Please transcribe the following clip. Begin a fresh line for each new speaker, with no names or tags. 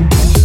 Bye.